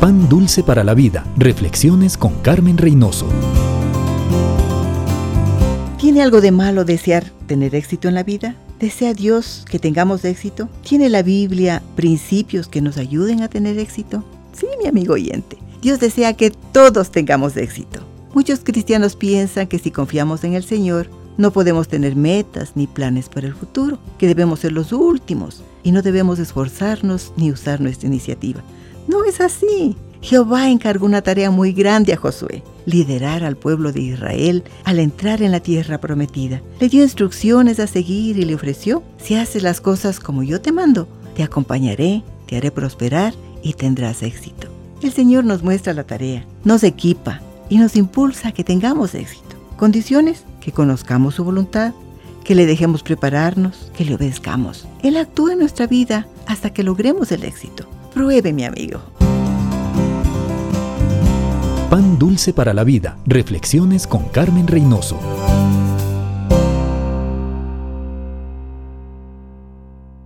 Pan Dulce para la Vida. Reflexiones con Carmen Reynoso. ¿Tiene algo de malo desear tener éxito en la vida? ¿Desea Dios que tengamos éxito? ¿Tiene la Biblia principios que nos ayuden a tener éxito? Sí, mi amigo oyente. Dios desea que todos tengamos éxito. Muchos cristianos piensan que si confiamos en el Señor, no podemos tener metas ni planes para el futuro, que debemos ser los últimos y no debemos esforzarnos ni usar nuestra iniciativa. No es así. Jehová encargó una tarea muy grande a Josué, liderar al pueblo de Israel al entrar en la tierra prometida. Le dio instrucciones a seguir y le ofreció, si haces las cosas como yo te mando, te acompañaré, te haré prosperar y tendrás éxito. El Señor nos muestra la tarea, nos equipa y nos impulsa a que tengamos éxito. Condiciones, que conozcamos su voluntad, que le dejemos prepararnos, que le obedezcamos. Él actúa en nuestra vida hasta que logremos el éxito. Pruebe, mi amigo. Pan dulce para la vida. Reflexiones con Carmen Reynoso.